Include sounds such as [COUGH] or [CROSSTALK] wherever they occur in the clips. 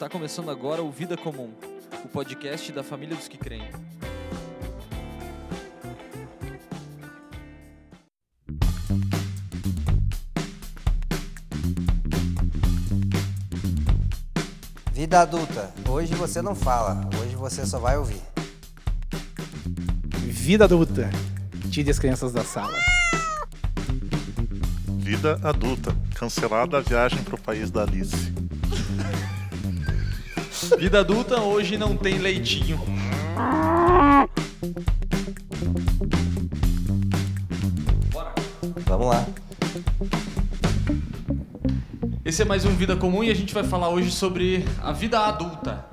Está começando agora o Vida Comum, o podcast da família dos que creem. Vida adulta, hoje você não fala, hoje você só vai ouvir. Vida adulta, tire as crianças da sala. Vida adulta, cancelada a viagem para o país da Alice. Vida adulta hoje não tem leitinho. Vamos lá. Esse é mais um Vida Comum e a gente vai falar hoje sobre a vida adulta.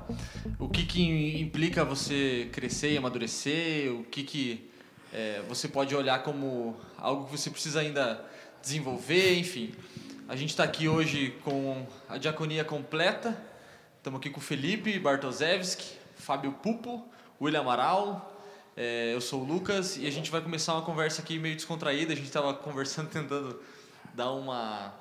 O que, que implica você crescer e amadurecer, o que, que é, você pode olhar como algo que você precisa ainda desenvolver, enfim. A gente está aqui hoje com a diaconia completa. Estamos aqui com o Felipe Bartoszewski, Fábio Pupo, William Amaral, é, eu sou o Lucas e a gente vai começar uma conversa aqui meio descontraída. A gente estava conversando, [LAUGHS] tentando dar uma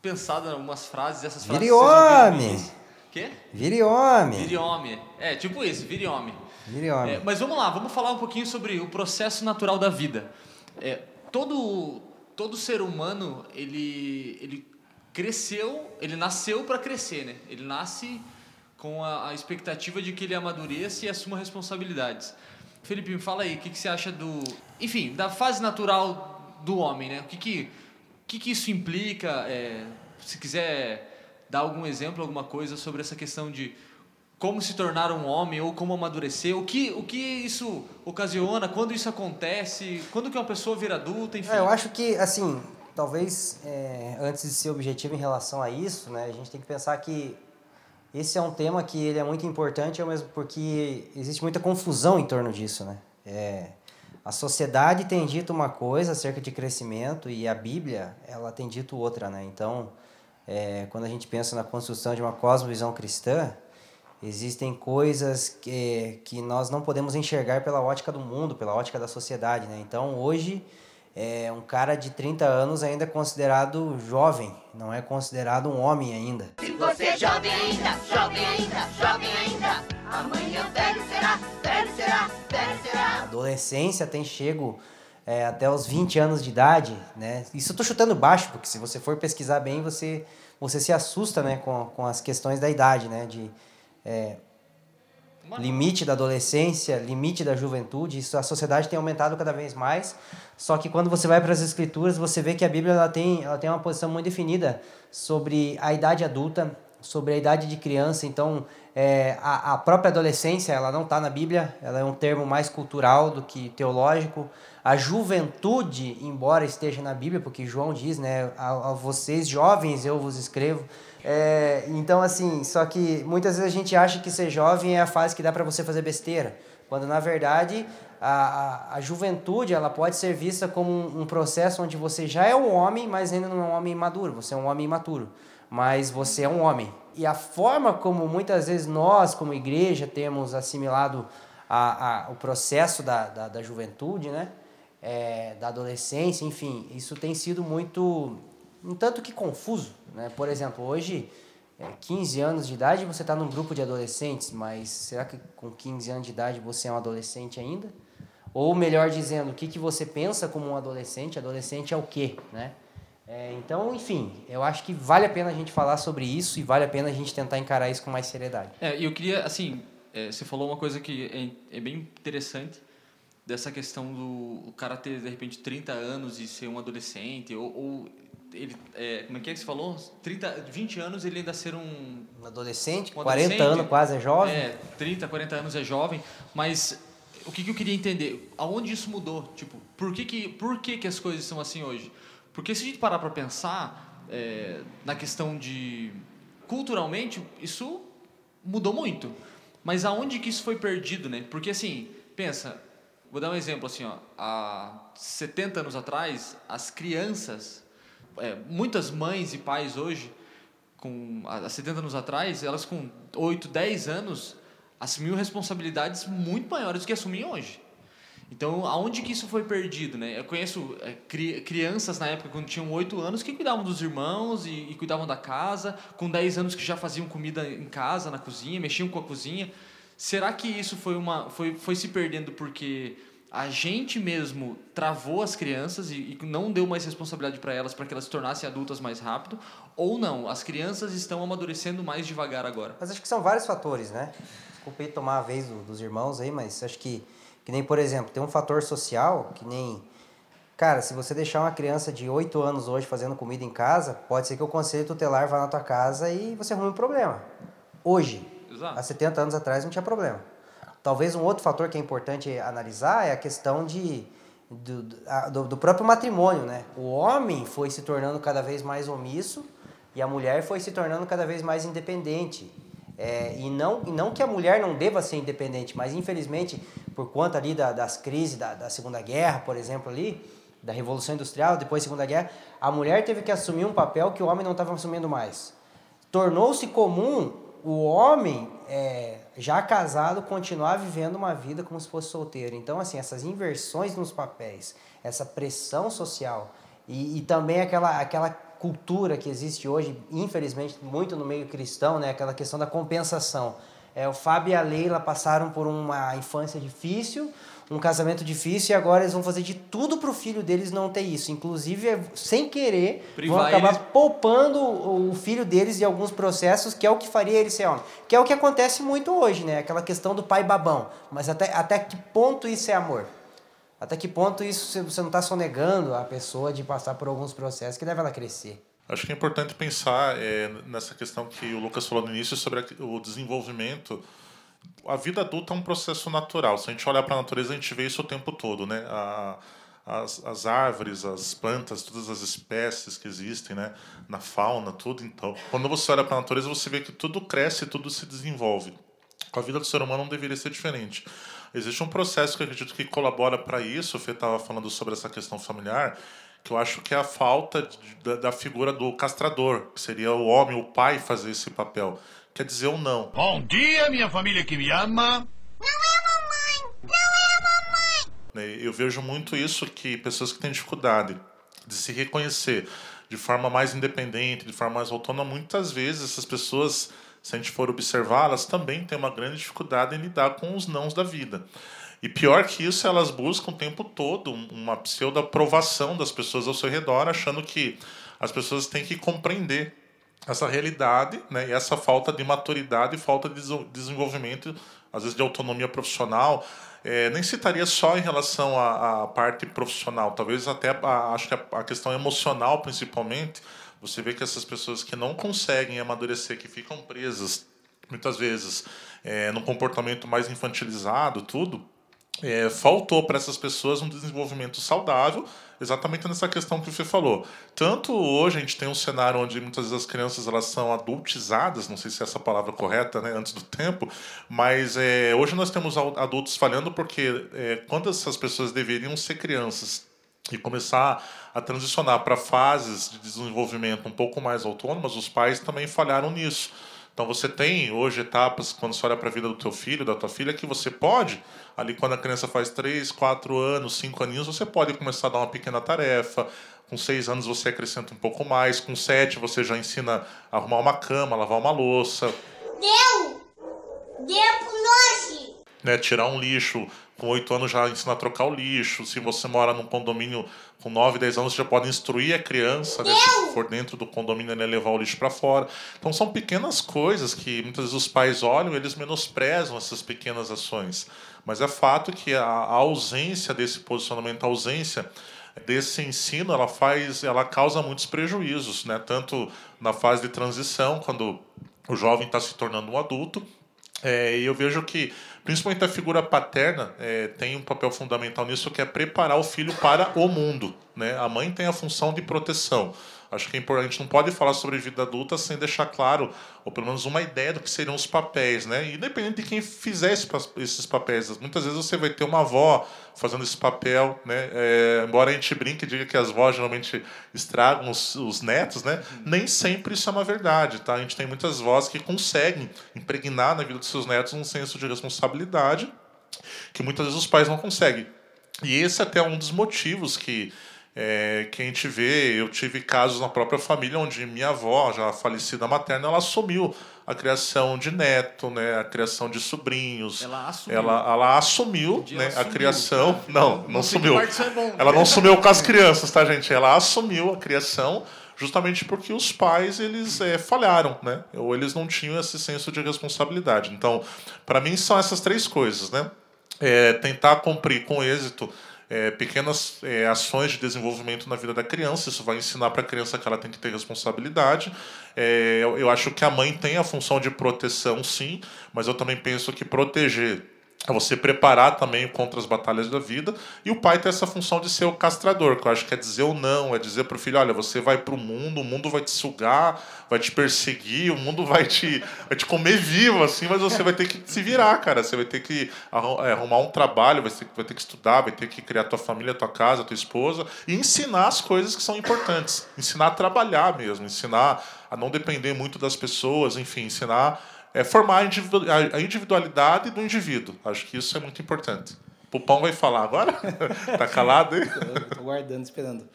pensada em algumas frases. Essas frases Vire homem! Quê? Vire homem! Vire homem. É, tipo isso, vire homem. Vire homem. É, mas vamos lá, vamos falar um pouquinho sobre o processo natural da vida. É, todo, todo ser humano, ele, ele cresceu, ele nasceu para crescer, né? Ele nasce com a, a expectativa de que ele amadureça e assuma responsabilidades. Felipe, me fala aí, o que, que você acha do... Enfim, da fase natural do homem, né? O que, que, que, que isso implica? É, se quiser dar algum exemplo, alguma coisa sobre essa questão de como se tornar um homem ou como amadurecer, o que, o que isso ocasiona, quando isso acontece, quando que uma pessoa vira adulta, enfim. É, eu acho que, assim, talvez é, antes de ser objetivo em relação a isso, né, a gente tem que pensar que esse é um tema que ele é muito importante, mesmo porque existe muita confusão em torno disso, né? É, a sociedade tem dito uma coisa acerca de crescimento e a Bíblia ela tem dito outra, né? Então, é, quando a gente pensa na construção de uma cosmovisão cristã, existem coisas que, que nós não podemos enxergar pela ótica do mundo, pela ótica da sociedade, né? Então, hoje, é, um cara de 30 anos ainda considerado jovem, não é considerado um homem ainda. Se você é jovem ainda, jovem ainda, jovem ainda, amanhã velho será, velho será, velho A será. adolescência tem chego é, até os 20 anos de idade, né? Isso eu tô chutando baixo, porque se você for pesquisar bem, você, você se assusta, né, com, com as questões da idade, né? De é, limite da adolescência, limite da juventude, isso a sociedade tem aumentado cada vez mais. Só que quando você vai para as escrituras, você vê que a Bíblia ela tem, ela tem uma posição muito definida sobre a idade adulta, sobre a idade de criança. Então, é, a, a própria adolescência, ela não está na Bíblia, ela é um termo mais cultural do que teológico. A juventude, embora esteja na Bíblia, porque João diz, né, a, a vocês jovens eu vos escrevo. É, então, assim, só que muitas vezes a gente acha que ser jovem é a fase que dá para você fazer besteira, quando na verdade a, a, a juventude ela pode ser vista como um, um processo onde você já é um homem, mas ainda não é um homem maduro, você é um homem imaturo, mas você é um homem. E a forma como muitas vezes nós, como igreja, temos assimilado a, a, o processo da, da, da juventude, né? É, da adolescência, enfim, isso tem sido muito, um tanto que confuso, né? Por exemplo, hoje, é, 15 anos de idade, você está num grupo de adolescentes, mas será que com 15 anos de idade você é um adolescente ainda? Ou melhor dizendo, o que, que você pensa como um adolescente? Adolescente é o quê, né? É, então, enfim, eu acho que vale a pena a gente falar sobre isso e vale a pena a gente tentar encarar isso com mais seriedade. É, eu queria, assim, é, você falou uma coisa que é, é bem interessante, dessa questão do cara ter, de repente, 30 anos e ser um adolescente, ou, ou ele, é, como é que é que você falou? 30, 20 anos ele ainda ser um... Um adolescente, Um 40 adolescente, anos quase é jovem. É, 30, 40 anos é jovem, mas o que, que eu queria entender? Aonde isso mudou? Tipo, por que, que, por que, que as coisas são assim hoje? Porque se a gente parar para pensar é, na questão de... Culturalmente, isso mudou muito. Mas aonde que isso foi perdido, né? Porque assim, pensa, vou dar um exemplo assim, ó, há 70 anos atrás, as crianças, é, muitas mães e pais hoje, com há 70 anos atrás, elas com 8, 10 anos assumiam responsabilidades muito maiores do que assumem hoje. Então, aonde que isso foi perdido, né? Eu conheço é, cri crianças na época, quando tinham 8 anos, que cuidavam dos irmãos e, e, cuidavam da casa, com 10 anos que já faziam comida em casa, na cozinha, mexiam com a cozinha. Será que isso foi, uma, foi, foi se perdendo porque a gente mesmo travou as crianças e, e não deu mais responsabilidade para elas para que elas se tornassem adultas mais rápido? Ou não? As crianças estão amadurecendo mais devagar agora? Mas acho que são vários fatores, né? Desculpe tomar a vez do, dos irmãos aí, mas acho que que nem, por exemplo, tem um fator social, que nem. Cara, se você deixar uma criança de 8 anos hoje fazendo comida em casa, pode ser que o conselho tutelar vá na tua casa e você arrume um problema. Hoje, Exato. há 70 anos atrás, não tinha problema. Talvez um outro fator que é importante analisar é a questão de, do, do, do próprio matrimônio, né? O homem foi se tornando cada vez mais omisso e a mulher foi se tornando cada vez mais independente. É, e, não, não que a mulher não deva ser independente, mas infelizmente, por conta ali da, das crises da, da Segunda Guerra, por exemplo, ali, da Revolução Industrial, depois da Segunda Guerra, a mulher teve que assumir um papel que o homem não estava assumindo mais. Tornou-se comum o homem, é, já casado, continuar vivendo uma vida como se fosse solteiro. Então, assim, essas inversões nos papéis, essa pressão social e, e também aquela, aquela cultura que existe hoje, infelizmente, muito no meio cristão, né? Aquela questão da compensação. É, o Fábio e a Leila passaram por uma infância difícil, um casamento difícil e agora eles vão fazer de tudo para o filho deles não ter isso. Inclusive, sem querer, Privar vão acabar eles... poupando o filho deles de alguns processos, que é o que faria ele ser homem. Que é o que acontece muito hoje, né? Aquela questão do pai babão. Mas até, até que ponto isso é amor? Até que ponto isso você não está sonegando a pessoa de passar por alguns processos que devem ela crescer? Acho que é importante pensar é, nessa questão que o Lucas falou no início sobre o desenvolvimento. A vida adulta é um processo natural. Se a gente olhar para a natureza, a gente vê isso o tempo todo, né? A, as, as árvores, as plantas, todas as espécies que existem, né? Na fauna, tudo. Então, quando você olha para a natureza, você vê que tudo cresce, tudo se desenvolve. Com a vida do ser humano não deveria ser diferente. Existe um processo que eu acredito que colabora para isso. O Fê estava falando sobre essa questão familiar, que eu acho que é a falta de, da, da, figura do castrador, que seria o homem, o pai, fazer esse papel. Quer dizer, o não. Bom dia, minha família que me ama. Não é a mamãe! Não é a mamãe! Né, eu vejo muito isso que pessoas que têm dificuldade de se reconhecer de forma mais independente, de forma mais autônoma, muitas vezes essas pessoas se a gente for observar, elas também têm uma grande dificuldade em lidar com os nãos da vida. E pior que isso, elas buscam o tempo todo uma pseudo-aprovação das pessoas ao seu redor, achando que as pessoas têm que compreender essa realidade né, e essa falta de maturidade e falta de desenvolvimento, às vezes de autonomia profissional. É, nem citaria só em relação à, à parte profissional, talvez até a, acho que a, a questão emocional, principalmente, você vê que essas pessoas que não conseguem amadurecer, que ficam presas, muitas vezes, é, no comportamento mais infantilizado, tudo, é, faltou para essas pessoas um desenvolvimento saudável, exatamente nessa questão que você falou. Tanto hoje a gente tem um cenário onde muitas vezes as crianças elas são adultizadas, não sei se é essa palavra correta, né, antes do tempo, mas é, hoje nós temos adultos falhando porque é, quando essas pessoas deveriam ser crianças e começar a transicionar para fases de desenvolvimento um pouco mais autônomas, os pais também falharam nisso. Então você tem hoje etapas quando você olha para a vida do teu filho, da tua filha, que você pode, ali quando a criança faz 3, 4 anos, 5 aninhos, você pode começar a dar uma pequena tarefa. Com 6 anos você acrescenta um pouco mais, com 7 você já ensina a arrumar uma cama, lavar uma louça. Deu! Deu pro nós! Né, tirar um lixo, com 8 anos já ensina a trocar o lixo. Se você mora num condomínio com 9, 10 anos, você já pode instruir a criança, né, se for dentro do condomínio, né, levar o lixo para fora. Então são pequenas coisas que muitas vezes os pais olham, eles menosprezam essas pequenas ações. Mas é fato que a, a ausência desse posicionamento, a ausência desse ensino, ela faz, ela causa muitos prejuízos, né? Tanto na fase de transição, quando o jovem está se tornando um adulto, é, eu vejo que principalmente a figura paterna é, tem um papel fundamental nisso, que é preparar o filho para o mundo. Né? A mãe tem a função de proteção. Acho que é importante, a gente não pode falar sobre vida adulta sem deixar claro, ou pelo menos uma ideia do que seriam os papéis, né? Independente de quem fizer esses papéis. Muitas vezes você vai ter uma avó fazendo esse papel, né? É, embora a gente brinque e diga que as vós geralmente estragam os, os netos, né? Nem sempre isso é uma verdade, tá? A gente tem muitas vós que conseguem impregnar na vida dos seus netos um senso de responsabilidade que muitas vezes os pais não conseguem. E esse é até um dos motivos que, é, que a gente vê. Eu tive casos na própria família onde minha avó, já falecida materna, ela assumiu a criação de neto, né, a criação de sobrinhos. Ela assumiu. Ela, ela assumiu né, a criação. Não, Não sumiu. Ela não sumiu com as crianças, tá, gente? Ela assumiu a criação justamente porque os pais eles é, falharam, né? Ou eles não tinham esse senso de responsabilidade. Então, para mim são essas três coisas, né? É, tentar cumprir com êxito é, pequenas é, ações de desenvolvimento na vida da criança. Isso vai ensinar para a criança que ela tem que ter responsabilidade. É, eu, eu acho que a mãe tem a função de proteção, sim, mas eu também penso que proteger é você preparar também contra as batalhas da vida. E o pai tem essa função de ser o castrador, que eu acho que é dizer o não, é dizer para o filho: olha, você vai para o mundo, o mundo vai te sugar, vai te perseguir, o mundo vai te, vai te comer vivo, assim, mas você vai ter que se virar, cara. Você vai ter que é, arrumar um trabalho, vai ter, vai ter que estudar, vai ter que criar tua família, tua casa, tua esposa, e ensinar as coisas que são importantes. Ensinar a trabalhar mesmo, ensinar a não depender muito das pessoas, enfim, ensinar é formar a individu- a individualidade do indivíduo. Acho que isso é muito importante. Pupão vai falar agora? [LAUGHS] tá calado? Eu tô guardando, esperando.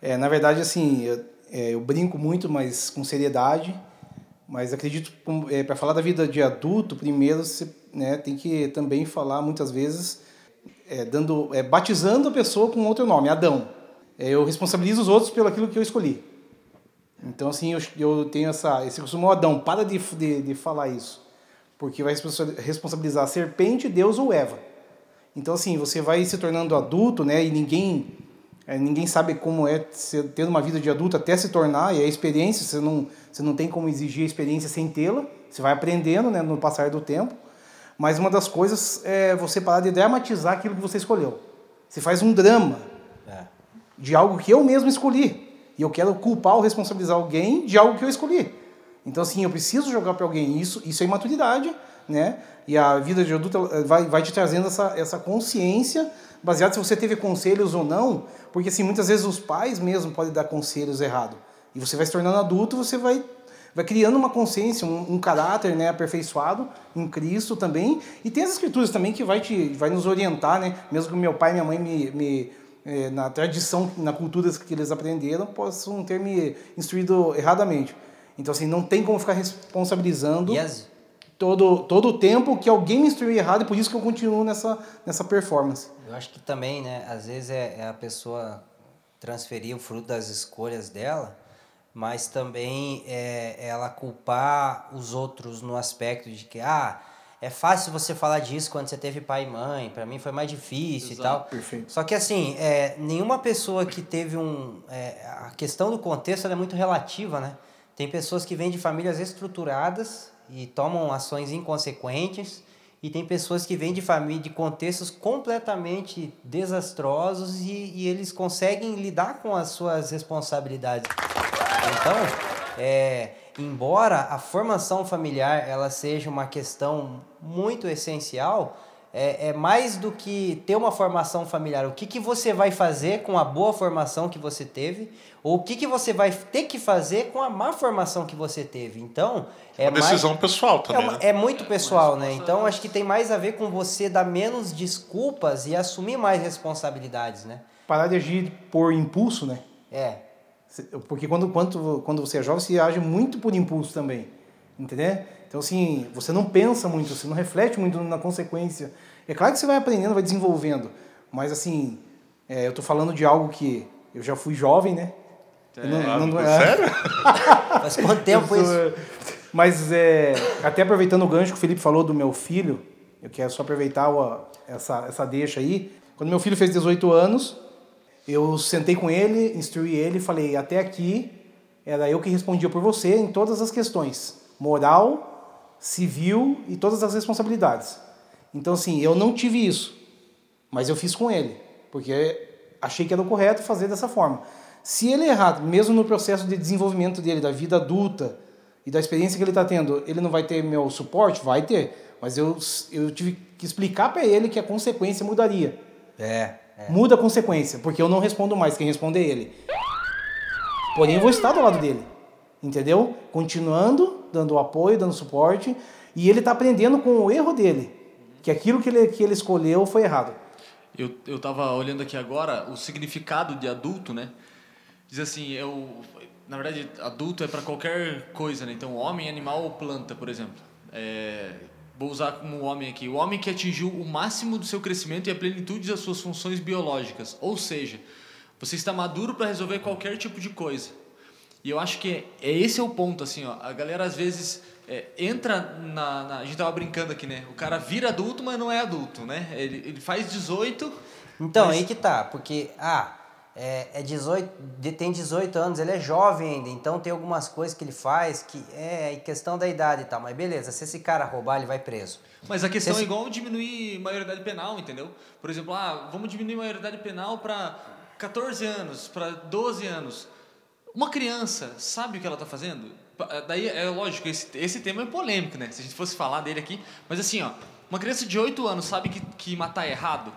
É, na verdade, assim, eu, é, eu brinco muito, mas com seriedade. Mas acredito, para falar da vida de adulto, primeiro você né, tem que também falar muitas vezes, é, dando, é, batizando a pessoa com outro nome, Adão. É, eu responsabilizo os outros pelo aquilo que eu escolhi. Então, assim, eu, eu tenho essa, esse costume, "Ô, Adão, para de, de, de falar isso. Porque vai responsa- responsabilizar a serpente, Deus ou Eva. Então, assim, você vai se tornando adulto, né? E ninguém, é, ninguém sabe como é ser, ter uma vida de adulto até se tornar, e é experiência, você não, você não tem como exigir a experiência sem tê-la. Você vai aprendendo, né, no passar do tempo. Mas uma das coisas é você parar de dramatizar aquilo que você escolheu. Você faz um drama É. de algo que eu mesmo escolhi. E eu quero culpar ou responsabilizar alguém de algo que eu escolhi. Então, assim, eu preciso jogar para alguém isso. Isso é imaturidade, né? E a vida de adulto vai, vai te trazendo essa, essa consciência, baseado se você teve conselhos ou não. Porque, assim, muitas vezes os pais mesmo podem dar conselhos errados. E você vai se tornando adulto, você vai, vai criando uma consciência, um, um caráter né, aperfeiçoado em Cristo também. E tem as escrituras também que vai, te, vai nos orientar, né? Mesmo que meu pai e minha mãe me, me na tradição, na cultura que eles aprenderam, possam ter me instruído erradamente. Então, assim, não tem como ficar responsabilizando as, todo, todo o tempo que alguém me instruiu errado e por isso que eu continuo nessa, nessa performance. eu acho que também, né, às vezes é, é a pessoa transferir o fruto das escolhas dela, mas também é ela culpar os outros no aspecto de que, ah, é fácil você falar disso quando você teve pai e mãe, para mim foi mais difícil e tal. perfeito. Só que assim, é, nenhuma pessoa que teve um. é, a questão do contexto é muito relativa, né? Tem pessoas que vêm de famílias estruturadas e tomam ações inconsequentes, e tem pessoas que vêm de família de contextos completamente desastrosos e, e eles conseguem lidar com as suas responsabilidades. Então, é, embora a formação familiar ela seja uma questão muito essencial, é, é mais do que ter uma formação familiar. O que, que você vai fazer com a boa formação que você teve, ou o que, que você vai ter que fazer com a má formação que você teve. Então, é Uma decisão mais, pessoal é, também, uma- né? é muito pessoal, né? Então, acho que tem mais a ver com você dar menos desculpas e assumir mais responsabilidades, né? Parar de agir por impulso, né? É, Porque quando, quando, quando você é jovem, você age muito por impulso também. Entendeu? Então, assim, você não pensa muito, você não reflete muito na consequência. É claro que você vai aprendendo, vai desenvolvendo. Mas, assim, é, eu tô falando de algo que eu já fui jovem, né? Eu não- não- [LAUGHS] é- Sério? [LAUGHS] faz quanto tempo isso? sou- Mas, é, até aproveitando o gancho que o Felipe falou do meu filho, eu quero só aproveitar o- essa, essa deixa aí. Quando meu filho fez 18 anos, eu sentei com ele, instruí ele falei: até aqui era eu que respondia por você em todas as questões: moral, civil e todas as responsabilidades. Então, assim, eu não tive isso, mas eu fiz com ele, porque achei que era o correto fazer dessa forma. Se ele errar, mesmo no processo de desenvolvimento dele, da vida adulta e da experiência que ele está tendo, ele não vai ter meu suporte? Vai ter. Mas eu, eu tive que explicar para ele que a consequência mudaria. É, é. Muda a consequência, porque eu não respondo mais, quem responde é ele. Porém, eu vou estar do lado dele. Entendeu? Continuando, dando apoio, dando suporte. E ele está aprendendo com o erro dele. Que aquilo que ele, que ele escolheu foi errado. Eu, eu tava olhando aqui agora o significado de adulto, né? Diz assim, eu, na verdade, adulto é para qualquer coisa, né? Então, homem, animal ou planta, por exemplo. É, vou usar como homem aqui. O homem que atingiu o máximo do seu crescimento e a plenitude das suas funções biológicas. Ou seja, você está maduro para resolver qualquer tipo de coisa. E eu acho que é, esse é o ponto, assim, ó. A galera às vezes é, entra na, na, A gente tava brincando aqui, né? O cara vira adulto, mas não é adulto, né? Ele, ele faz 18. Então, mas- aí que tá, porque, ah, é, é 18, de- tem 18 anos, ele é jovem ainda, então tem algumas coisas que ele faz que é questão da idade e tal, mas beleza, se esse cara roubar, ele vai preso. Mas a questão Esse- é igual diminuir maioridade penal, entendeu? Por exemplo, ah, vamos diminuir maioridade penal para 14 anos, para 12 anos. Uma criança sabe o que ela está fazendo? Pa- Daí é lógico, esse, esse tema é polêmico, né? Se a gente fosse falar dele aqui. Mas assim, ó, uma criança de 8 anos sabe que, que matar é errado?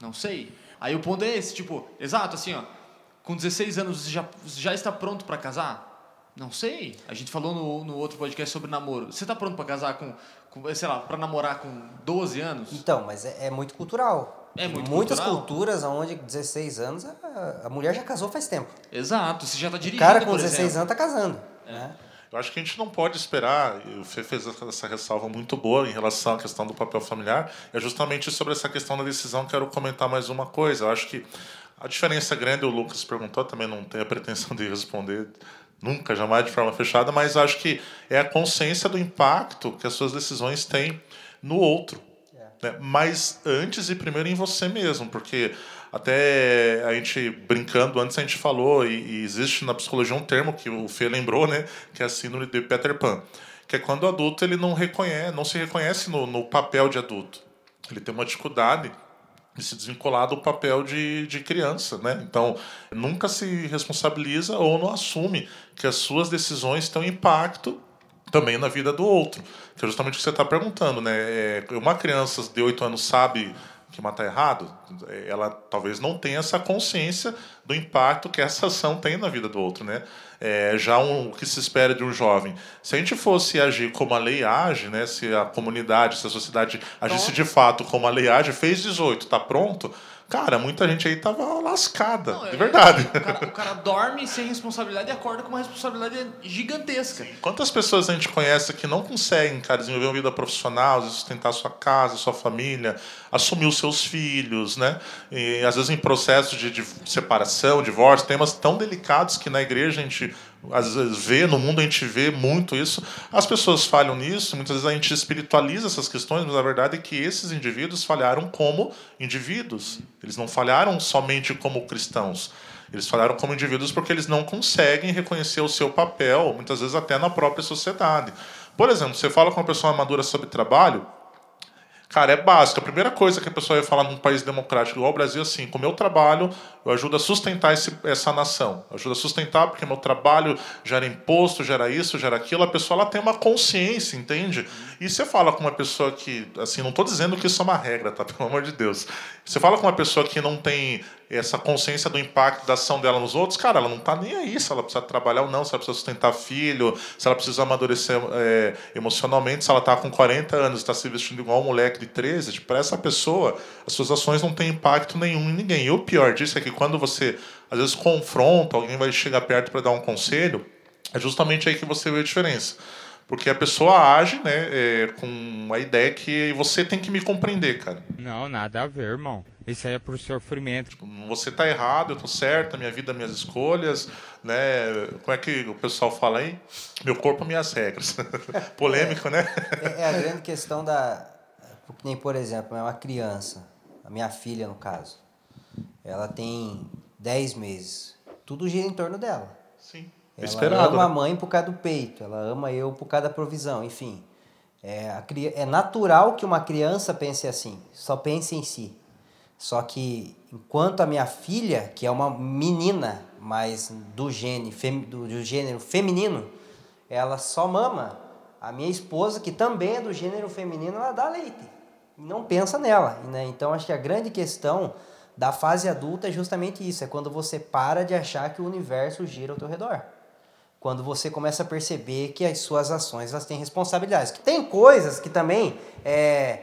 Não sei. Aí o ponto é esse, tipo, exato, assim, ó. Com 16 anos você já, você já está pronto para casar? Não sei. A gente falou no, no outro podcast sobre namoro. Você está pronto para casar com, com, sei lá, para namorar com 12 anos? Então, mas é, é muito cultural. É muito Muitas cultural. culturas onde 16 anos a, a mulher já casou faz tempo. Exato, você já está O dirigindo, cara com por 16 exemplo. anos tá casando. Né? Eu acho que a gente não pode esperar, e o Fê fez essa ressalva muito boa em relação à questão do papel familiar, é justamente sobre essa questão da decisão quero comentar mais uma coisa. Eu acho que a diferença grande, o Lucas perguntou, também não tenho a pretensão de responder nunca, jamais de forma fechada, mas acho que é a consciência do impacto que as suas decisões têm no outro. né? Mas antes e primeiro em você mesmo, porque até a gente brincando antes a gente falou e, e existe na psicologia um termo que o Fê lembrou, né, que é a síndrome de Peter Pan, que é quando o adulto ele não reconhece, não se reconhece no, no papel de adulto. Ele tem uma dificuldade de se desvincular do papel de, de criança, né? Então, nunca se responsabiliza ou não assume que as suas decisões têm um impacto também na vida do outro. Que é justamente o que você está perguntando, né? É, uma criança de 8 anos sabe que matar errado, ela talvez não tenha essa consciência do impacto que essa ação tem na vida do outro, né? É, já um, o que se espera de um jovem. Se a gente fosse agir como a lei age, né? Se a comunidade, se a sociedade agisse de fato como a lei age, fez 18, tá pronto? Cara, muita gente aí tava lascada, Não, de é- verdade. O cara, o cara dorme sem responsabilidade e acorda com uma responsabilidade gigantesca. Quantas pessoas a gente conhece que não conseguem, cara, desenvolver uma vida profissional, sustentar sua casa, sua família, assumir os seus filhos, né? E às vezes em processo de, de separação, divórcio, temas tão delicados que na igreja a gente às vezes vê, no mundo a gente vê muito isso. As pessoas falham nisso, muitas vezes a gente espiritualiza essas questões, mas a verdade é que esses indivíduos falharam como indivíduos. Eles não falharam somente como cristãos. Eles falharam como indivíduos porque eles não conseguem reconhecer o seu papel, muitas vezes até na própria sociedade. Por exemplo, você fala com uma pessoa madura sobre trabalho, Cara, é básico. A primeira coisa que a pessoa vai falar num país democrático igual o Brasil é assim: com o meu trabalho, eu ajudo a sustentar esse, essa nação. Eu ajudo a sustentar porque meu trabalho gera imposto, gera isso, gera aquilo. A pessoa ela tem uma consciência, entende? E você fala com uma pessoa que, assim, não estou dizendo que isso é uma regra, tá? [LAUGHS] Pelo amor de Deus. Você fala com uma pessoa que não tem essa consciência do impacto da ação dela nos outros, cara, ela não tá nem aí se ela precisa trabalhar ou não, se ela precisa sustentar filho, se ela precisa amadurecer é, emocionalmente, se ela tá com 40 anos e está se vestindo igual um moleque de 13, tipo, para essa pessoa, as suas ações não têm impacto nenhum em ninguém. E o pior disso é que quando você, às vezes, confronta, alguém vai chegar perto para dar um conselho, é justamente aí que você vê a diferença. Porque a pessoa age né, é, com a ideia que você tem que me compreender, cara. Não, nada a ver, irmão. Isso aí é pro sofrimento. Você tá errado, eu tô certo, minha vida, minhas escolhas, né? Como é que o pessoal fala aí? Meu corpo, minhas regras. [LAUGHS] Polêmico, né? É, é a grande questão da. que Nem, por exemplo, é uma criança, a minha filha, no caso. Ela tem 10 meses. Tudo gira em torno dela. Sim. Ela Esperado. ama a né? mãe por causa do peito, ela ama eu por causa da provisão, enfim. É, a é natural que uma criança pense assim, só pense em si. Só que enquanto a minha filha, que é uma menina, mas do, gene, fem- do, do gênero feminino, ela só mama. A minha esposa, que também é do gênero feminino, ela dá leite. Não pensa nela. Né? Então acho que a grande questão da fase adulta é justamente isso: é quando você para de achar que o universo gira ao teu redor quando você começa a perceber que as suas ações elas têm responsabilidades. Que tem coisas que também é,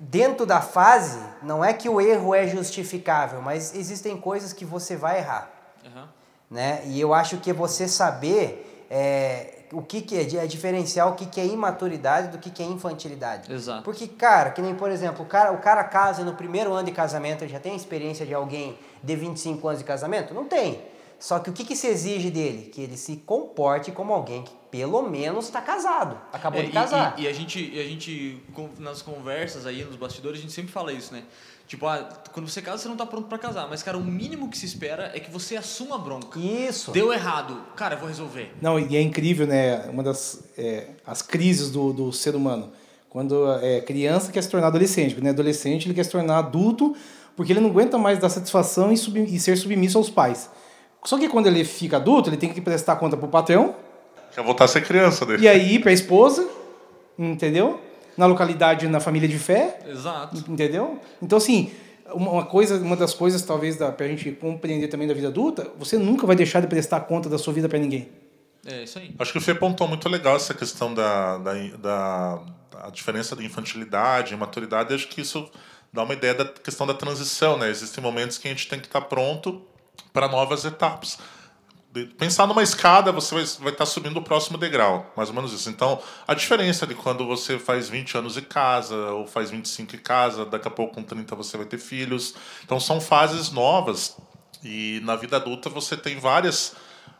dentro da fase, não é que o erro é justificável, mas existem coisas que você vai errar. Aham. né? E eu acho que você saber é, o que, que é, é diferenciar o que, que é imaturidade do que, que é infantilidade. Exato. Porque, cara, que nem, por exemplo, o cara, o cara casa no primeiro ano de casamento, ele já tem a experiência de alguém de 25 anos de casamento? Não tem. Só que o que, que se exige dele? Que ele se comporte como alguém que pelo menos está casado, acabou É, de e- casar. E, e a gente, e a gente com- nas conversas aí, nos bastidores, a gente sempre fala isso, né? Tipo, ah, quando você casa, você não tá pronto pra casar. Mas, cara, o mínimo que se espera é que você assuma a bronca. Isso. Deu errado. Cara, eu vou resolver. Não, e é incrível, né? Uma das é, as crises do, do ser humano. Quando é criança quer se tornar adolescente. Quando é adolescente, ele quer se tornar adulto porque ele não aguenta mais dar satisfação e, sub, e ser submisso aos pais. Só que quando ele fica adulto, ele tem que prestar conta pro patrão Quer voltar a ser criança dele. e aí para a esposa, entendeu? Na localidade, na família de fé, Exato. entendeu? Então, assim, uma coisa, uma das coisas, talvez, da, pra gente compreender também da vida adulta, você nunca vai deixar de prestar conta da sua vida para ninguém. É isso aí. Acho que o Fê pontou muito legal essa questão da, da, da, da diferença de infantilidade e maturidade. Acho que isso dá uma ideia da questão da transição, né? Existem momentos que a gente tem que estar pronto para novas etapas. De- Pensar numa escada, você vai, vai estar subindo o próximo degrau, mais ou menos isso. Então, a diferença de quando você faz 20 anos em casa, ou faz 25 em casa, daqui a pouco com 30 você vai ter filhos. Então, são fases novas. E na vida adulta você tem várias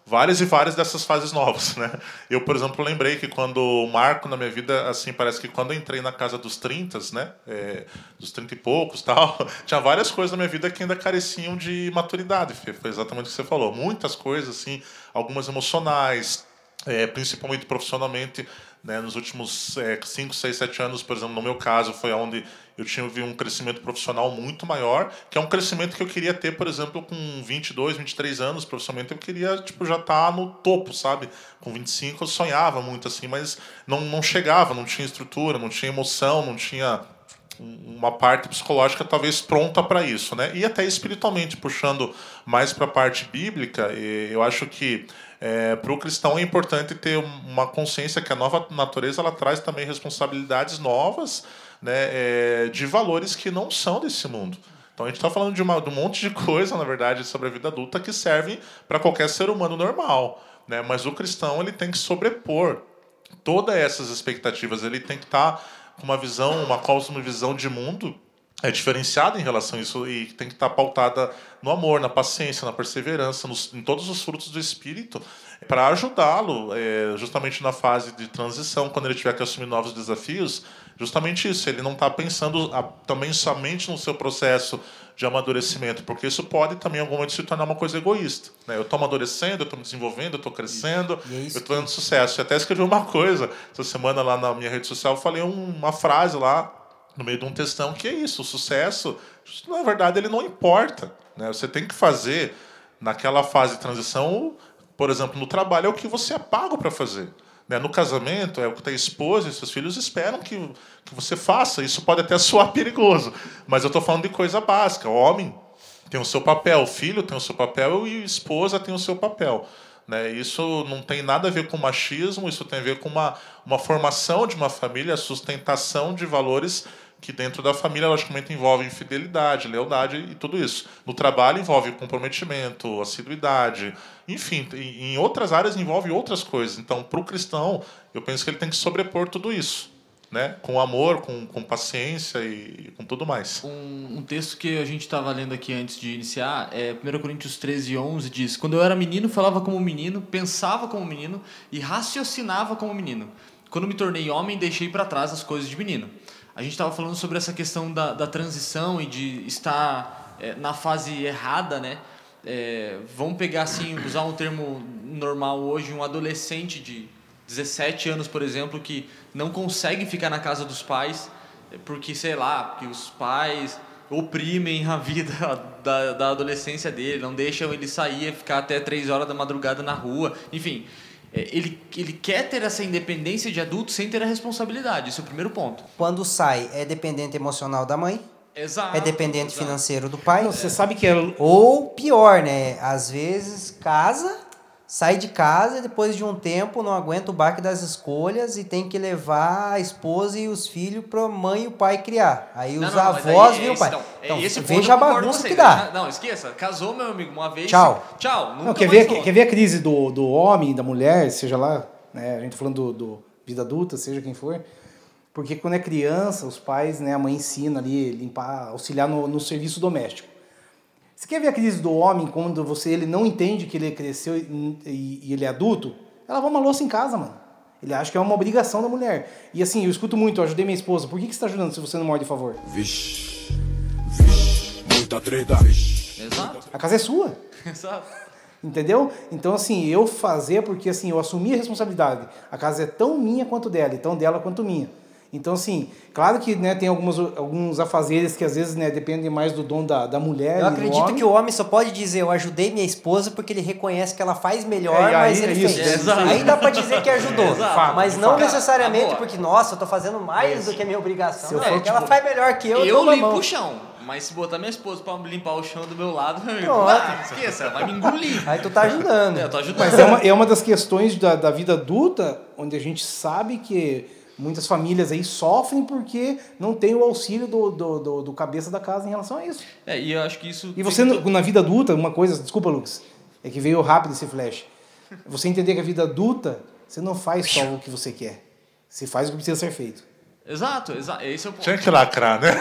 várias e várias dessas fases novas, né? Eu, por exemplo, lembrei que quando o marco na minha vida, assim, parece que quando entrei na casa dos 30, né? É, dos 30 e poucos [LAUGHS] tal, tinha várias coisas na minha vida que ainda careciam de maturidade. Foi exatamente o que você falou. Muitas coisas, assim, algumas emocionais, é, principalmente profissionalmente, né, nos últimos 5, 6, 7 anos, por exemplo, no meu caso, foi onde eu tive um crescimento profissional muito maior, que é um crescimento que eu queria ter, por exemplo, com 22, 23 anos, profissionalmente, eu queria tipo, já estar no topo, sabe? Com 25 eu sonhava muito assim, mas não, não chegava, não tinha estrutura, não tinha emoção, não tinha uma parte psicológica talvez pronta para isso, né? E até espiritualmente, puxando mais para a parte bíblica, eu acho que para o cristão é importante ter uma consciência que a nova natureza ela traz também responsabilidades novas, né? eh, de valores que não são desse mundo. Então a gente está falando de, uma, de um monte de coisa, na verdade, sobre a vida adulta que servem para qualquer ser humano normal, né? Mas o cristão ele tem que sobrepor todas essas expectativas, ele tem que estar com uma visão, uma cosmovisão de mundo é diferenciada em relação a isso e tem que estar pautada no amor, na paciência, na perseverança, nos, em todos os frutos do Espírito, para ajudá-lo é, justamente na fase de transição, quando ele tiver que assumir novos desafios, justamente isso, ele não está pensando a, também somente no seu processo de amadurecimento, porque isso pode também em algum momento se tornar uma coisa egoísta. Né? Eu estou amadurecendo, eu estou me desenvolvendo, eu estou crescendo, é eu estou dando sucesso. Eu até escrevi uma coisa essa semana lá na minha rede social, eu falei um- uma frase lá no meio de um textão que é isso, o sucesso, na verdade, ele não importa. Né? Você tem que fazer naquela fase de transição, por exemplo, no trabalho, é o que você é pago para fazer. Né? No casamento, é o que a esposa e seus filhos esperam que, que você faça. Isso pode até [LAUGHS] soar perigoso, mas eu estou falando de coisa básica. O homem tem o seu papel, o filho tem o seu papel e a esposa tem o seu papel. Né? Isso não tem nada a ver com machismo, isso tem a ver com uma, uma formação de uma família, a sustentação de valores que dentro da família, logicamente, envolvem fidelidade, lealdade e tudo isso. No trabalho envolve comprometimento, assiduidade, enfim, em em outras áreas envolve outras coisas. Então, para o cristão, eu penso que ele tem que sobrepor tudo isso, né? com amor, com, com paciência e com tudo mais. Um, um texto que a gente estava lendo aqui antes de iniciar é 1 Coríntios 13, 11, diz Quando eu era menino, falava como menino, pensava como menino e raciocinava como menino. Quando me tornei homem, deixei para trás as coisas de menino. A gente estava falando sobre essa questão da, da transição e de estar é, na fase errada, né? É, vamos pegar assim, usar um termo normal hoje, um adolescente de 17 anos, por exemplo, que não consegue ficar na casa dos pais é porque, sei lá, porque os pais oprimem a vida [LAUGHS] da, da adolescência dele, não deixam ele sair, ficar até três horas da madrugada na rua, enfim. É, Ele, ele quer ter essa independência de adulto sem ter a responsabilidade, esse é o primeiro ponto. Quando sai, é dependente emocional da mãe, Exato. é dependente financeiro do pai. Não, Você sabe que é, Ou pior, né? Às vezes casa sai de casa e depois de um tempo não aguenta o baque das escolhas e tem que levar a esposa e os filhos para mãe e o pai criar. Aí Não, os não, avós é viram o pai. Então, é Então, esse veja a bagunça que dá. Não, esqueça. Casou, meu amigo, uma vez. Tchau. Tchau. Nunca Não, quer mais ver, volta. quer ver a crise do, do homem, da mulher, seja lá, né? A gente tá falando do, do vida adulta, seja quem for. Porque quando é criança, os pais, né, a mãe ensina ali, limpar, auxiliar no, no serviço doméstico. Você quer ver a crise do homem quando você ele não entende que ele cresceu e, e- e ele é adulto? Ela lava uma louça em casa, mano. Ele acha que é uma obrigação da mulher. E assim, eu escuto muito, eu ajudei minha esposa. Por que, que você está ajudando se você não morde de favor? Vixe, vixe, muita treta. Exato. A casa é sua. [LAUGHS] Exato. Entendeu? Então, assim, eu fazer porque assim, eu assumi a responsabilidade. A casa é tão minha quanto dela, e tão dela quanto minha. Então, assim, claro que né, tem algumas, alguns afazeres que às vezes né, dependem mais do dom da, da mulher. Eu e do acredito homem. que o homem só pode dizer eu ajudei minha esposa porque ele reconhece que ela faz melhor, É, aí mas ele é isso, fez. exato. Aí dá pra dizer que ajudou. Exato. Mas não Cara, necessariamente porque, nossa, eu tô fazendo mais do que a minha obrigação. Se eu Não, for, é que ela tipo, faz melhor que eu, Eu, limpo mão. o chão. Mas se botar minha esposa pra limpar o chão do meu lado, Pronto. ah, esqueça, vai me engolir. Aí tu tá ajudando. É, eu tô ajudando. Mas é uma, é uma das questões da, da vida adulta onde a gente sabe que muitas famílias aí sofrem porque não tem o auxílio do, do, do, do cabeça da casa em relação a isso. É, e eu acho que isso. E você, no- na vida adulta, uma coisa, desculpa, Lucas, é que veio rápido esse flash. Você entender que a vida adulta, você não faz só o que você quer. Você faz o que precisa ser feito. Exato, exato. Esse é o ponto. Tinha que lacrar, né?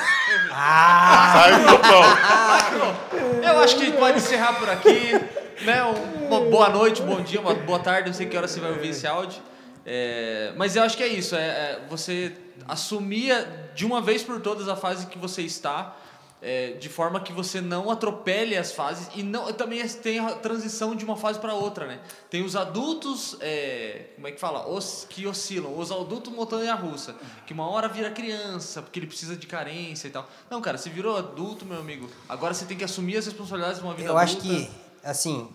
Ah! Sai do pão. Eu acho que a gente pode encerrar por aqui. Né? Um- Uma boa noite, um bom dia, uma boa tarde. Não sei que hora você vai ouvir esse áudio. É, mas eu acho que é isso. É, é você assumir de uma vez por todas a fase que você está. é, de forma que você não atropele as fases e não também tem a transição de uma fase para outra, né? Tem os adultos, é, como é que fala, os que oscilam, os adultos montanha russa, que uma hora vira criança porque ele precisa de carência e tal. Não, cara, você virou adulto, meu amigo. Agora você tem que assumir as responsabilidades de uma vida Eu acho adulta. que, assim,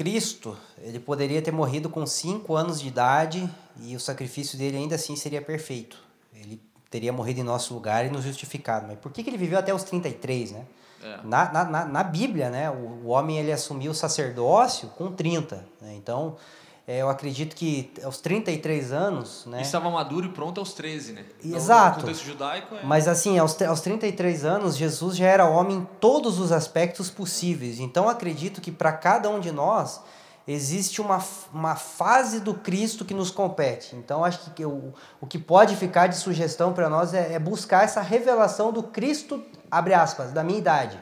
Cristo, ele poderia ter morrido com 5 anos de idade e o sacrifício dele ainda assim seria perfeito. Ele teria morrido em nosso lugar e nos justificado. Mas por que, que ele viveu até os 33, né? É. Na, na, na, na Bíblia, né, o, o homem ele assumiu o sacerdócio com 30. Né? Então, eu acredito que aos 33 anos... Né, E estava maduro e pronto aos 13, né? No- Exato. No contexto judaico é. Mas assim, aos, aos 33 anos, Jesus já era homem em todos os aspectos possíveis. Então acredito que para cada um de nós existe uma, uma fase do Cristo que nos compete. Então acho que, que o, o que pode ficar de sugestão para nós é, é buscar essa revelação do Cristo, abre aspas, da minha idade.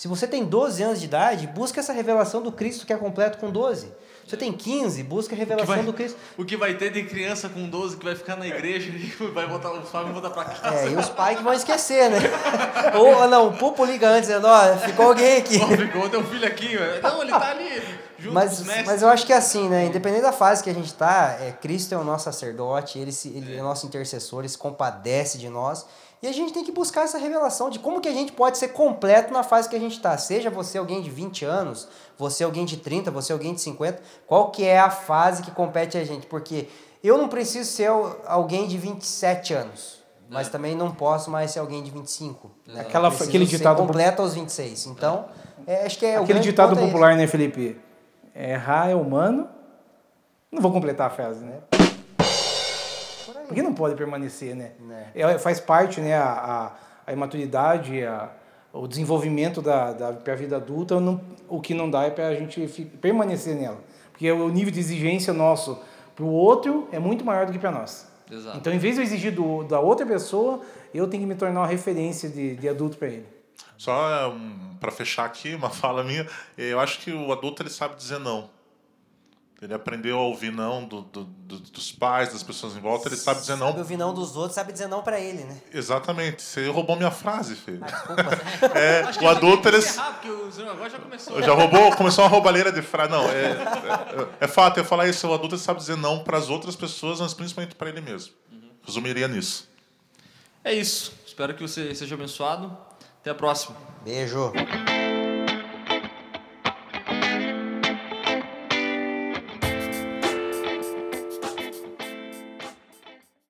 Se você tem 12 anos de idade, busca essa revelação do Cristo que é completo com 12. Se você tem 15, busca a revelação vai, do Cristo. o que vai ter de criança com 12 que vai ficar na igreja e [LAUGHS] vai voltar, os pais vão voltar pra casa. É, e os pais que vão esquecer, né? [LAUGHS] Ou não, o Pupo liga antes, dizendo, ó, ficou alguém aqui. Ó, ficou teu filho aqui, velho. Não, ele tá ali, junto com Mas, os mestres. mas eu acho que é assim, né? Independente da fase que a gente tá, é, Cristo é o nosso sacerdote, ele, se- ele é o nosso intercessor, ele se compadece de nós. E a gente tem que buscar essa revelação de como que a gente pode ser completo na fase que a gente está. Seja você alguém de 20 anos, você alguém de 30, você alguém de 50, qual que é a fase que compete a gente? Porque eu não preciso ser al- alguém de 27 anos, mas É. também não posso mais ser alguém de 25. né? Aquela- aquele ser ditado- completo aos 26. Então, é, acho que é o Aquele ditado é popular, né, Felipe? Errar é humano. Não vou completar a frase, né? Porque não pode permanecer, né? É, faz parte, né, a, a, a imaturidade, a, o desenvolvimento da, da pra vida adulta, não, o que não dá é para a gente fi- permanecer nela. Porque o nível de exigência nosso para o outro é muito maior do que para nós. Exato. Então, em vez de eu exigir do, da outra pessoa, eu tenho que me tornar uma referência de, de adulto para ele. Só um, para fechar aqui, uma [LAUGHS] fala minha, eu acho que o adulto ele sabe dizer não. Ele aprendeu a ouvir não do, do- do- dos pais, das pessoas em volta, ele sabe dizer Sabe não. ouvir não dos outros, sabe dizer não pra ele, né? Exatamente. Você roubou minha frase, filho. Desculpa. É, Acho que o adulto que ele encerrar, porque o senhor agora já começou. já roubou, começou uma roubalheira de frase. Não, é, é, é fato, eu falar isso. O adulto sabe dizer não para as outras pessoas, mas principalmente para ele mesmo. Resumiria nisso. É isso. Espero que você seja abençoado. Até a próxima. Beijo.